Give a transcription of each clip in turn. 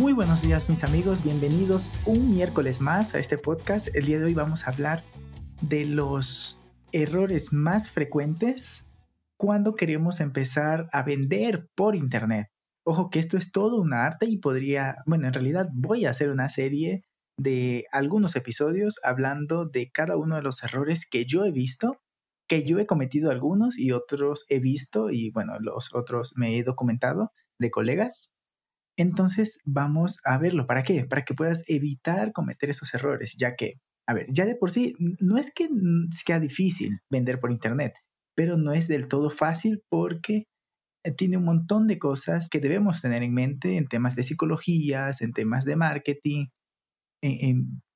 Muy buenos días mis amigos, bienvenidos un miércoles más a este podcast. El día de hoy vamos a hablar de los errores más frecuentes cuando queremos empezar a vender por internet. Ojo que esto es todo un arte y podría, bueno, en realidad voy a hacer una serie de algunos episodios hablando de cada uno de los errores que yo he visto, que yo he cometido algunos y otros he visto y bueno, los otros me he documentado de colegas entonces vamos a verlo. ¿Para qué? Para que puedas evitar cometer esos errores, ya que, a ver, ya de por sí, no es que sea difícil vender por Internet, pero no es del todo fácil porque eh, tiene un montón de cosas que debemos tener en mente en temas de psicologías, en temas de marketing,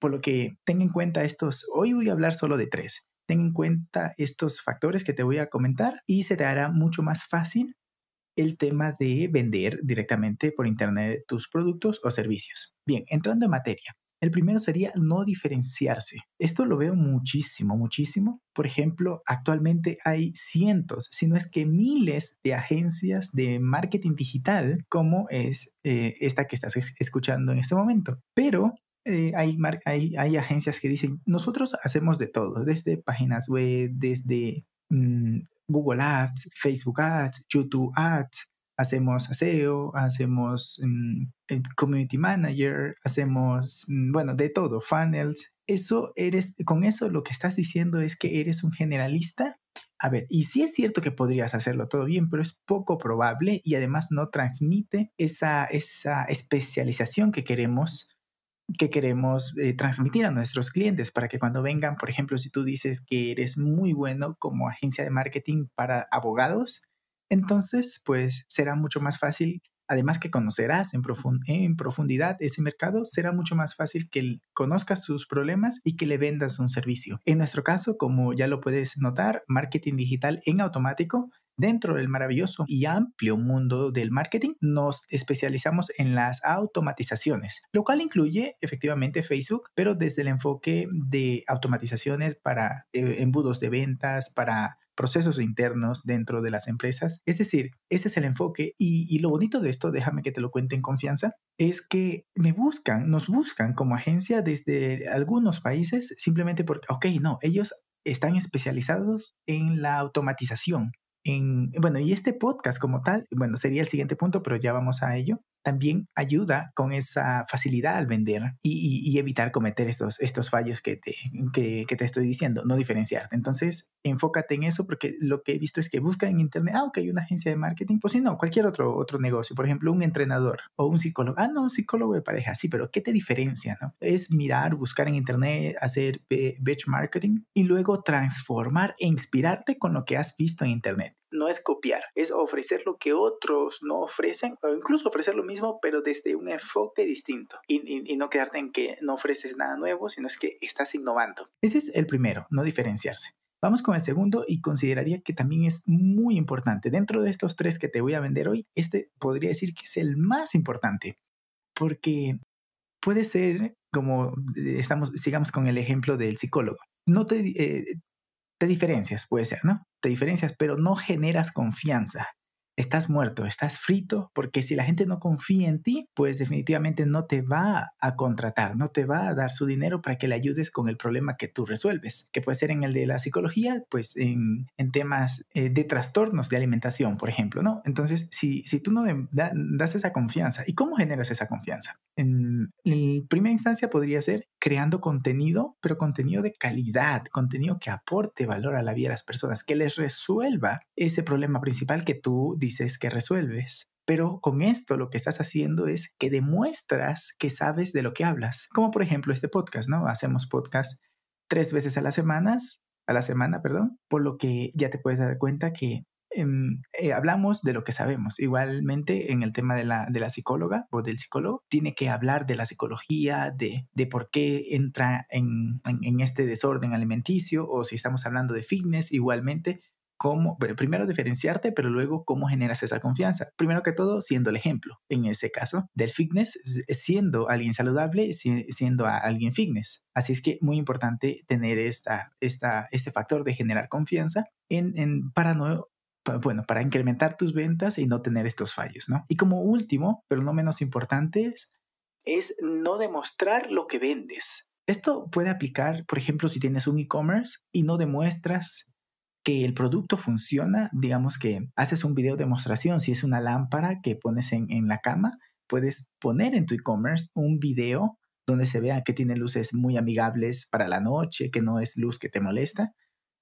por lo que ten en cuenta estos, hoy voy a hablar solo de tres, ten en cuenta estos factores que te voy a comentar y se te hará mucho más fácil el tema de vender directamente por Internet tus productos o servicios. Bien, entrando en materia. El primero sería no diferenciarse. Esto lo veo muchísimo, muchísimo. Por ejemplo, actualmente hay cientos, si no es que miles de agencias de marketing digital, como es eh, esta que estás escuchando en este momento. Pero eh, hay, hay, agencias que dicen, nosotros hacemos de todo, desde páginas web, desde mm, Google Ads, Facebook Ads, YouTube Ads, hacemos SEO, hacemos mm, Community Manager, hacemos, mm, bueno, de todo, funnels. Eso eres, con eso lo que estás diciendo es que eres un generalista. A ver, y sí es cierto que podrías hacerlo todo bien, pero es poco probable y además no transmite esa, esa especialización que queremos que queremos eh, transmitir a nuestros clientes para que cuando vengan, por ejemplo, si tú dices que eres muy bueno como agencia de marketing para abogados, entonces pues será mucho más fácil, además que conocerás en, en profundidad ese mercado, será mucho más fácil que conozcas sus problemas y que le vendas un servicio. En nuestro caso, como ya lo puedes notar, marketing digital en automático Dentro del maravilloso y amplio mundo del marketing, nos especializamos en las automatizaciones, lo cual incluye efectivamente Facebook, pero desde el enfoque de automatizaciones para eh, embudos de ventas, para procesos internos dentro de las empresas. Es decir, ese es el enfoque y, y, lo bonito de esto, déjame que te lo cuente en confianza, es que me buscan, nos buscan como agencia desde algunos países simplemente porque, ok, no, ellos están especializados en la automatización bueno, y este podcast como tal, bueno, sería el siguiente punto, pero ya vamos a ello también ayuda con esa facilidad al vender y, evitar cometer estos, estos fallos que te, que, te estoy diciendo, no diferenciarte. Entonces, enfócate en eso porque lo que he visto es que busca en internet, ah, ok, una agencia de marketing, pues si no, cualquier otro, otro negocio, por ejemplo, un entrenador o un psicólogo, ah, no, un psicólogo de pareja, sí, pero ¿qué te diferencia? No? Es mirar, buscar en internet, hacer marketing y luego transformar e inspirarte con lo que has visto en internet no es copiar, es ofrecer lo que otros no ofrecen o incluso ofrecer lo mismo pero desde un enfoque distinto y, no quedarte en que no ofreces nada nuevo, sino es que estás innovando. Ese es el primero, no diferenciarse. Vamos con el segundo y consideraría que también es muy importante. Dentro de estos tres que te voy a vender hoy, este podría decir que es el más importante porque puede ser como eh, estamos, sigamos con el ejemplo del psicólogo. No te, eh, te diferencias, puede ser, ¿no? Te diferencias, pero no generas confianza. Estás muerto, estás frito, porque si la gente no confía en ti, pues definitivamente no te va a contratar, no te va a dar su dinero para que le ayudes con el problema que tú resuelves, que puede ser en el de la psicología, pues en, en temas eh, de trastornos de alimentación, por ejemplo, ¿no? Entonces, si, si tú no das esa confianza, ¿y cómo generas esa confianza? En, en primera instancia podría ser creando contenido, pero contenido de calidad, contenido que aporte valor a la vida de las personas, que les resuelva ese problema principal que tú dices que resuelves. Pero con esto lo que estás haciendo es que demuestras que sabes de lo que hablas. Como por ejemplo este podcast, ¿no? Hacemos podcast tres veces a la semana, a la semana, perdón, por lo que ya te puedes dar cuenta que eh, hablamos de lo que sabemos. Igualmente, en el tema de la, de la psicóloga o del psicólogo, tiene que hablar de la psicología, de, de por qué entra en, en, este desorden alimenticio, o si estamos hablando de fitness, igualmente, cómo, primero diferenciarte, pero luego cómo generas esa confianza. Primero que todo, siendo el ejemplo, en ese caso, del fitness, siendo alguien saludable, siendo alguien fitness. Así es que muy importante tener esta, esta, este factor de generar confianza en, en, para no bueno, para incrementar tus ventas y no tener estos fallos, ¿no? Y como último, pero no menos importante, es no demostrar lo que vendes. Esto puede aplicar, por ejemplo, si tienes un e-commerce y no demuestras que el producto funciona, digamos que haces un video demostración, si es una lámpara que pones en, en la cama, puedes poner en tu e-commerce un video donde se vea que tiene luces muy amigables para la noche, que no es luz que te molesta,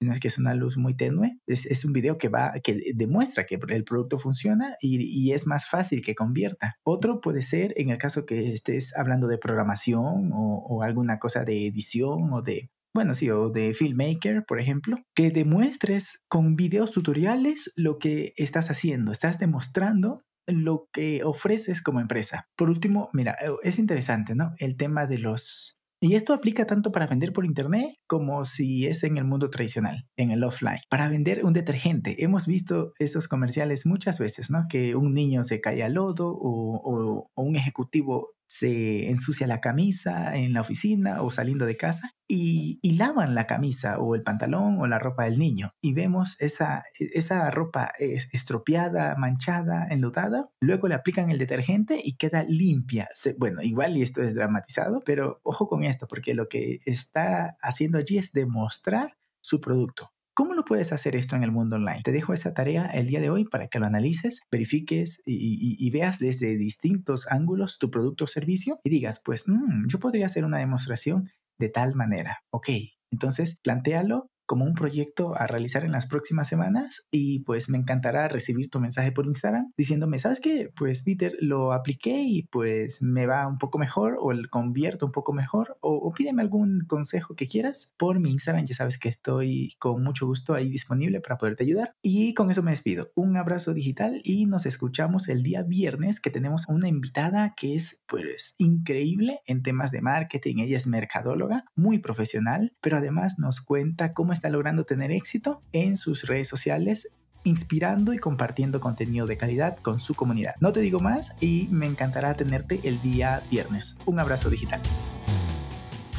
sino que es una luz muy tenue. Es, es un video que va, que demuestra que el producto funciona y, y, es más fácil que convierta. Otro puede ser en el caso que estés hablando de programación o, o alguna cosa de edición o de bueno, sí, o de filmmaker, por ejemplo, que demuestres con videos tutoriales lo que estás haciendo. Estás demostrando lo que ofreces como empresa. Por último, mira, eh, es interesante, ¿no? El tema de los... Y esto aplica tanto para vender por internet como si es en el mundo tradicional, en el offline. Para vender un detergente, hemos visto esos comerciales muchas veces, ¿no? Que un niño se cae al lodo o, o, o un ejecutivo se ensucia la camisa en la oficina o saliendo de casa y, lavan la camisa o el pantalón o la ropa del niño y vemos esa, esa ropa estropeada, manchada, enlodada, luego le aplican el detergente y queda limpia. bueno, igual y esto es dramatizado, pero ojo con esto porque lo que está haciendo allí es demostrar su producto. ¿Cómo lo puedes hacer esto en el mundo online? Te dejo esa tarea el día de hoy para que lo analices, verifiques y, veas desde distintos ángulos tu producto o servicio y digas, pues, mm, yo podría hacer una demostración de tal manera. Ok, entonces plantealo como un proyecto a realizar en las próximas semanas y pues me encantará recibir tu mensaje por Instagram diciéndome, ¿sabes qué? Pues Peter, lo apliqué y pues me va un poco mejor o el convierto un poco mejor o, pídeme algún consejo que quieras por mi Instagram, ya sabes que estoy con mucho gusto ahí disponible para poderte ayudar y con eso me despido. Un abrazo digital y nos escuchamos el día viernes que tenemos una invitada que es pues increíble en temas de marketing, ella es mercadóloga, muy profesional, pero además nos cuenta cómo está logrando tener éxito en sus redes sociales inspirando y compartiendo contenido de calidad con su comunidad. No te digo más y me encantará tenerte el día viernes. Un abrazo digital.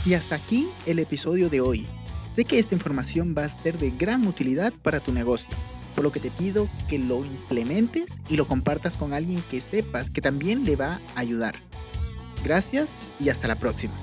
Y hasta aquí el episodio de hoy. Sé que esta información va a ser de gran utilidad para tu negocio, por lo que te pido que lo implementes y lo compartas con alguien que sepas que también le va a ayudar. Gracias y hasta la próxima.